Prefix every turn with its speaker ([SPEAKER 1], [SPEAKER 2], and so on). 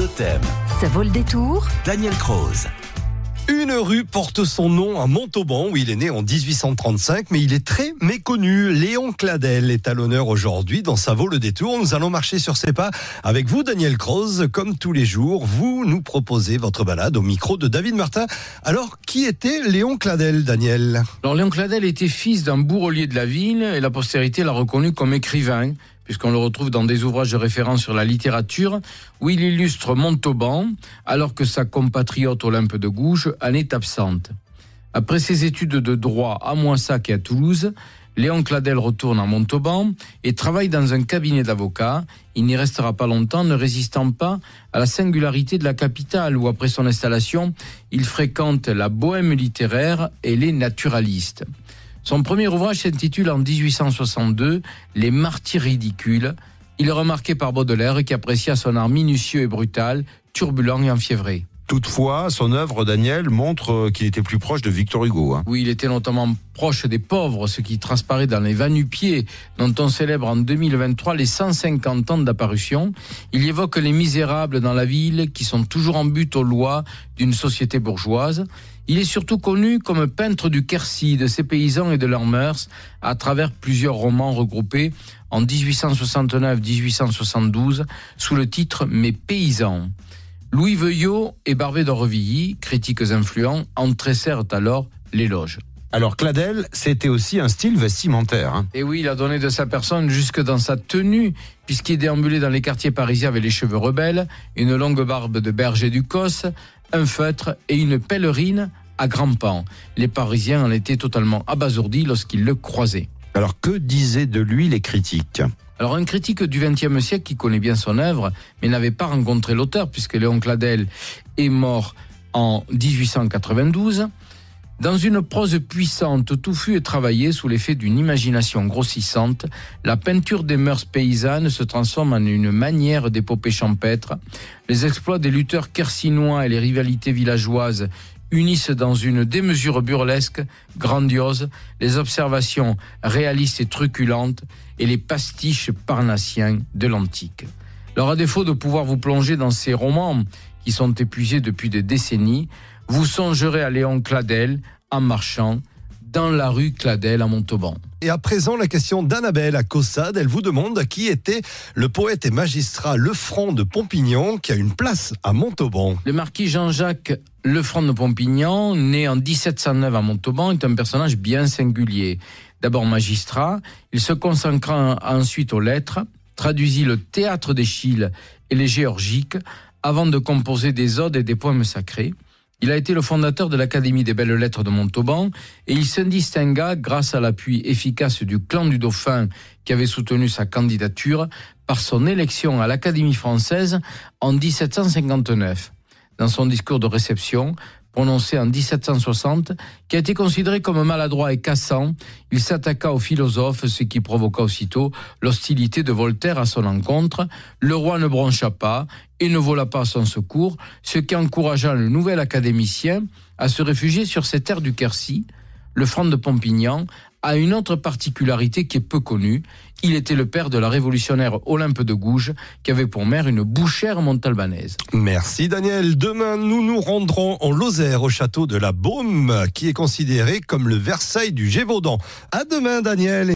[SPEAKER 1] Totem.
[SPEAKER 2] Ça vaut le détour
[SPEAKER 1] Daniel Croze.
[SPEAKER 3] Une rue porte son nom à Montauban où il est né en 1835, mais il est très méconnu. Léon Cladel est à l'honneur aujourd'hui dans Ça vaut le détour. Nous allons marcher sur ses pas avec vous, Daniel Croze. Comme tous les jours, vous nous proposez votre balade au micro de David Martin. Alors, qui était Léon Cladel, Daniel?
[SPEAKER 4] Alors Léon Cladel était fils d'un bourrelier de la ville et la postérité l'a reconnu comme écrivain puisqu'on le retrouve dans des ouvrages de référence sur la littérature, où il illustre Montauban, alors que sa compatriote Olympe de Gouges en est absente. Après ses études de droit à Moissac et à Toulouse, Léon Cladel retourne à Montauban et travaille dans un cabinet d'avocats. Il n'y restera pas longtemps, ne résistant pas à la singularité de la capitale où, après son installation, il fréquente la bohème littéraire et les naturalistes. Son premier ouvrage s'intitule en 1862 Les martyrs ridicules. Il est remarqué par Baudelaire qui apprécia son art minutieux et brutal, turbulent et enfiévré.
[SPEAKER 5] Toutefois, son œuvre, Daniel, montre qu'il était plus proche de Victor Hugo. Hein.
[SPEAKER 4] Oui, il était notamment proche des pauvres, ce qui transparaît dans les Vanupiers, dont on célèbre en 2023 les 150 ans d'apparition. Il évoque les misérables dans la ville qui sont toujours en but aux lois d'une société bourgeoise. Il est surtout connu comme peintre du Quercy, de ses paysans et de leurs mœurs, à travers plusieurs romans regroupés en 1869-1872 sous le titre Mes paysans. Louis Veuillot et Barbé d'Aurevilly, critiques influents, en tressèrent alors l'éloge.
[SPEAKER 5] Alors Cladel, c'était aussi un style vestimentaire. Hein.
[SPEAKER 4] Et oui, il a donné de sa personne jusque dans sa tenue, puisqu'il déambulait dans les quartiers parisiens avec les cheveux rebelles, une longue barbe de berger du Cos, un feutre et une pèlerine à grands pans. Les Parisiens en étaient totalement abasourdis lorsqu'ils le croisaient.
[SPEAKER 5] Alors que disaient de lui les critiques?
[SPEAKER 4] Alors un critique du XXe siècle qui connaît bien son œuvre, mais n'avait pas rencontré l'auteur puisque Léon Cladel est mort en 1892. Dans une prose puissante, touffue et travaillée sous l'effet d'une imagination grossissante, la peinture des mœurs paysannes se transforme en une manière d'épopée champêtre. Les exploits des lutteurs kersinois et les rivalités villageoises unissent dans une démesure burlesque, grandiose, les observations réalistes et truculentes et les pastiches parnassiens de l'antique. Alors à défaut de pouvoir vous plonger dans ces romans qui sont épuisés depuis des décennies, vous songerez à Léon Cladel en marchant dans la rue Cladel à Montauban.
[SPEAKER 3] Et à présent, la question d'Annabelle à Caussade. Elle vous demande qui était le poète et magistrat Lefranc de Pompignan qui a une place à Montauban.
[SPEAKER 4] Le marquis Jean-Jacques Lefranc de Pompignan, né en 1709 à Montauban, est un personnage bien singulier. D'abord magistrat, il se consacra ensuite aux lettres, traduisit le théâtre d'Échille et les géorgiques avant de composer des odes et des poèmes sacrés. Il a été le fondateur de l'Académie des belles lettres de Montauban et il se distingua grâce à l'appui efficace du clan du Dauphin qui avait soutenu sa candidature par son élection à l'Académie française en 1759. Dans son discours de réception, prononcé en 1760, qui a été considéré comme maladroit et cassant, il s'attaqua aux philosophes, ce qui provoqua aussitôt l'hostilité de Voltaire à son encontre. Le roi ne broncha pas et ne vola pas son secours, ce qui encouragea le nouvel académicien à se réfugier sur ces terres du Quercy, le franc de Pompignan, a une autre particularité qui est peu connue. Il était le père de la révolutionnaire Olympe de Gouges, qui avait pour mère une bouchère montalbanaise.
[SPEAKER 3] Merci Daniel. Demain, nous nous rendrons en Lozère, au château de la Baume, qui est considéré comme le Versailles du Gévaudan. À demain, Daniel.